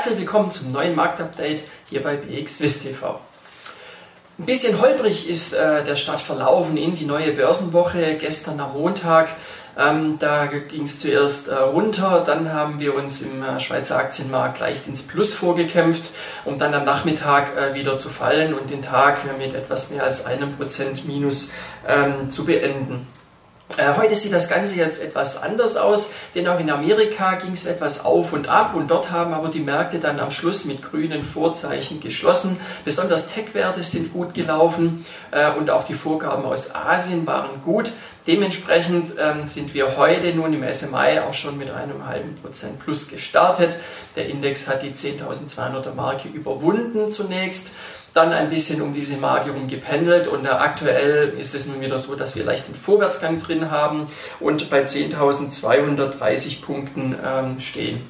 Herzlich willkommen zum neuen Marktupdate hier bei BX Swiss TV. Ein bisschen holprig ist äh, der Start verlaufen in die neue Börsenwoche gestern am Montag. Ähm, da ging es zuerst äh, runter, dann haben wir uns im äh, Schweizer Aktienmarkt leicht ins Plus vorgekämpft, um dann am Nachmittag äh, wieder zu fallen und den Tag mit etwas mehr als einem Prozent Minus ähm, zu beenden. Äh, heute sieht das Ganze jetzt etwas anders aus, denn auch in Amerika ging es etwas auf und ab und dort haben aber die Märkte dann am Schluss mit grünen Vorzeichen geschlossen. Besonders Tech-Werte sind gut gelaufen äh, und auch die Vorgaben aus Asien waren gut. Dementsprechend ähm, sind wir heute nun im SMI auch schon mit einem halben Prozent plus gestartet. Der Index hat die 10.200er Marke überwunden zunächst dann ein bisschen um diese Marke herum gependelt und aktuell ist es nun wieder so, dass wir leicht einen Vorwärtsgang drin haben und bei 10.230 Punkten ähm, stehen.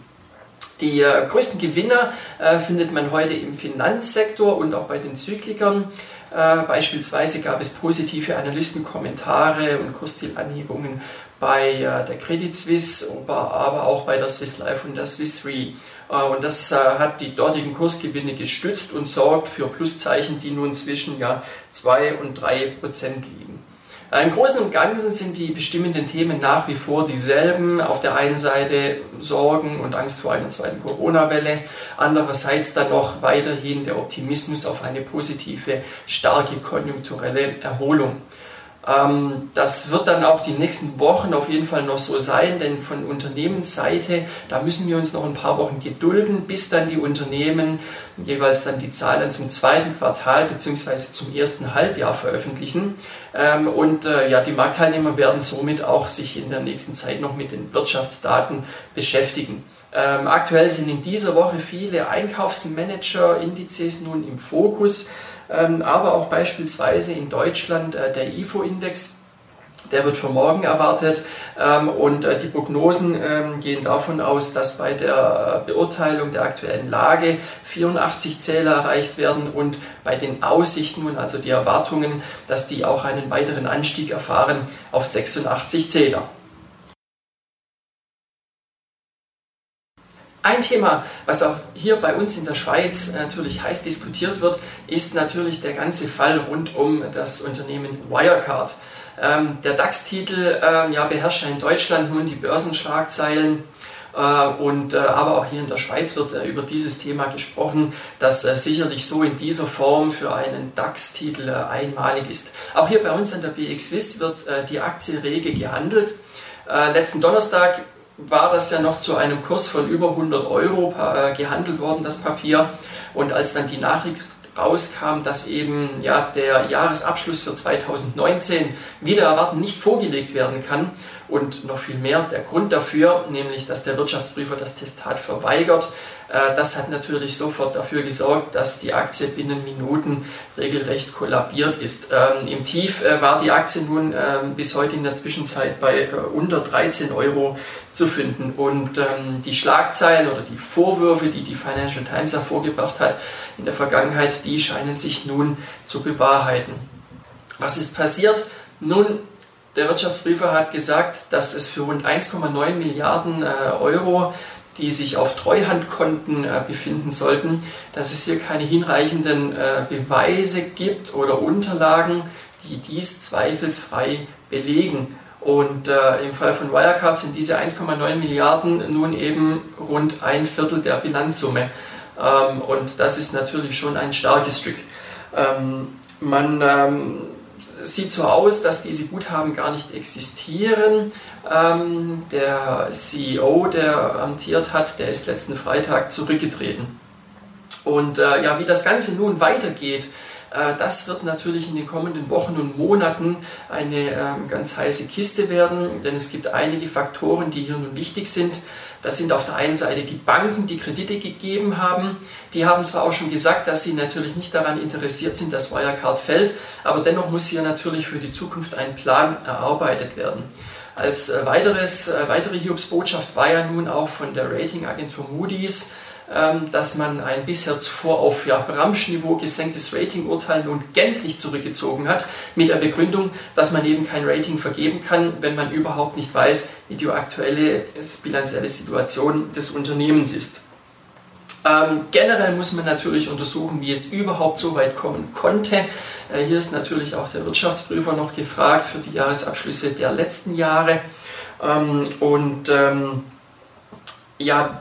Die äh, größten Gewinner äh, findet man heute im Finanzsektor und auch bei den Zyklikern. Äh, beispielsweise gab es positive Analystenkommentare und Kurszielanhebungen bei äh, der Credit Suisse, aber auch bei der Swiss Life und der Swiss Re. Äh, und das hat die dortigen Kursgewinne gestützt und sorgt für Pluszeichen, die nun zwischen ja, 2 und 3 Prozent liegen. Im Großen und Ganzen sind die bestimmenden Themen nach wie vor dieselben. Auf der einen Seite Sorgen und Angst vor einer zweiten Corona-Welle, andererseits dann noch weiterhin der Optimismus auf eine positive, starke konjunkturelle Erholung. Ähm, das wird dann auch die nächsten Wochen auf jeden Fall noch so sein, denn von Unternehmensseite, da müssen wir uns noch ein paar Wochen gedulden, bis dann die Unternehmen jeweils dann die Zahlen zum zweiten Quartal bzw. zum ersten Halbjahr veröffentlichen. Ähm, und äh, ja, die Marktteilnehmer werden somit auch sich in der nächsten Zeit noch mit den Wirtschaftsdaten beschäftigen. Ähm, aktuell sind in dieser Woche viele Einkaufsmanager-Indizes nun im Fokus. Ähm, aber auch beispielsweise in Deutschland äh, der IFO-Index. Der wird für morgen erwartet ähm, und äh, die Prognosen ähm, gehen davon aus, dass bei der Beurteilung der aktuellen Lage 84 Zähler erreicht werden und bei den Aussichten und also die Erwartungen, dass die auch einen weiteren Anstieg erfahren auf 86 Zähler. Ein Thema, was auch hier bei uns in der Schweiz natürlich heiß diskutiert wird, ist natürlich der ganze Fall rund um das Unternehmen Wirecard. Ähm, der DAX-Titel ähm, ja, beherrscht in Deutschland nun die Börsenschlagzeilen. Äh, und, äh, aber auch hier in der Schweiz wird äh, über dieses Thema gesprochen, das äh, sicherlich so in dieser Form für einen DAX-Titel äh, einmalig ist. Auch hier bei uns an der BX Swiss wird äh, die Aktie rege gehandelt. letzten Donnerstag war das ja noch zu einem Kurs von über 100 Euro äh, gehandelt worden, das Papier. Und als dann die Nachricht rauskam, dass eben ja, der Jahresabschluss für 2019 wieder erwarten nicht vorgelegt werden kann, und noch viel mehr der Grund dafür, nämlich dass der Wirtschaftsprüfer das Testat verweigert. Äh, das hat natürlich sofort dafür gesorgt, dass die Aktie binnen Minuten regelrecht kollabiert ist. Ähm, Im Tief äh, war die Aktie nun ähm, bis heute in der Zwischenzeit bei äh, unter 13 Euro zu finden. Und ähm, die Schlagzeilen oder die Vorwürfe, die die Financial Times hervorgebracht hat in der Vergangenheit, die scheinen sich nun zu bewahrheiten. Was ist passiert? Nun, der Wirtschaftsprüfer hat gesagt, dass es für rund 1,9 Milliarden äh, Euro, die sich auf Treuhandkonten äh, befinden sollten, dass es hier keine hinreichenden äh, Beweise gibt oder Unterlagen, die dies zweifelsfrei belegen. Und äh, im Fall von Wirecard sind diese 1,9 Milliarden nun eben rund ein Viertel der Bilanzsumme. Ähm, und das ist natürlich schon ein starkes Stück. Ähm, man ähm, sieht so aus, dass diese Guthaben gar nicht existieren. Ähm, der CEO, der amtiert hat, der ist letzten Freitag zurückgetreten. Und äh, ja, wie das Ganze nun weitergeht, das wird natürlich in den kommenden Wochen und Monaten eine ähm, ganz heiße Kiste werden, denn es gibt einige Faktoren, die hier nun wichtig sind. Das sind auf der einen Seite die Banken, die Kredite gegeben haben. Die haben zwar auch schon gesagt, dass sie natürlich nicht daran interessiert sind, dass Wirecard fällt, aber dennoch muss hier natürlich für die Zukunft ein Plan erarbeitet werden. Als äh, weiteres, äh, weitere Hiobsbotschaft war ja nun auch von der Ratingagentur Moody's, dass man ein bisher zuvor auf ja, Ramschniveau gesenktes Ratingurteil nun gänzlich zurückgezogen hat, mit der Begründung, dass man eben kein Rating vergeben kann, wenn man überhaupt nicht weiß, wie die aktuelle bilanzielle Situation des Unternehmens ist. Ähm, generell muss man natürlich untersuchen, wie es überhaupt so weit kommen konnte. Äh, hier ist natürlich auch der Wirtschaftsprüfer noch gefragt für die Jahresabschlüsse der letzten Jahre. Ähm, und ähm, ja,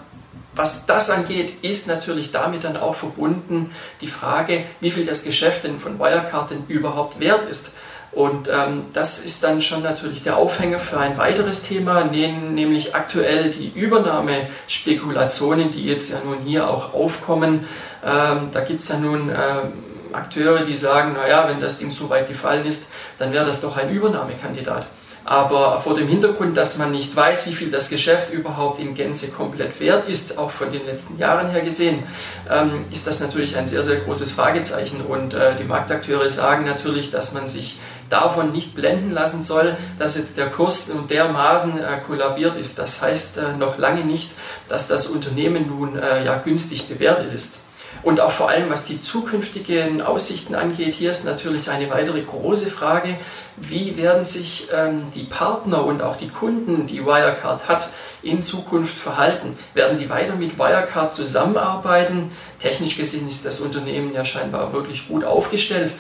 was das angeht, ist natürlich damit dann auch verbunden die Frage, wie viel das Geschäft denn von Wirecard denn überhaupt wert ist. Und ähm, das ist dann schon natürlich der Aufhänger für ein weiteres Thema, nämlich aktuell die Übernahmespekulationen, die jetzt ja nun hier auch aufkommen. Ähm, da gibt es ja nun ähm, Akteure, die sagen, naja, wenn das Ding so weit gefallen ist, dann wäre das doch ein Übernahmekandidat. Aber vor dem Hintergrund, dass man nicht weiß, wie viel das Geschäft überhaupt in Gänze komplett wert ist, auch von den letzten Jahren her gesehen, ähm, ist das natürlich ein sehr, sehr großes Fragezeichen. Und äh, die Marktakteure sagen natürlich, dass man sich davon nicht blenden lassen soll, dass jetzt der Kurs dermaßen äh, kollabiert ist. Das heißt äh, noch lange nicht, dass das Unternehmen nun ja günstig bewertet ist. Und auch vor allem, was die zukünftigen Aussichten angeht, hier ist natürlich eine weitere große Frage, wie werden sich ähm, die Partner und auch die Kunden, die Wirecard hat, in Zukunft verhalten? Werden die weiter mit Wirecard zusammenarbeiten? Technisch gesehen ist das Unternehmen ja scheinbar wirklich gut aufgestellt,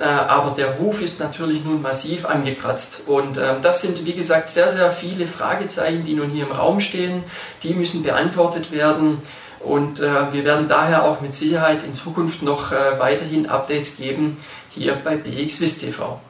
äh, aber der Ruf ist natürlich nun massiv angekratzt. Und äh, das sind, wie gesagt, sehr, sehr viele Fragezeichen, die nun hier im Raum stehen. Die müssen beantwortet werden. Und äh, wir werden daher auch mit Sicherheit in Zukunft noch äh, weiterhin Updates geben hier bei BXWIST TV.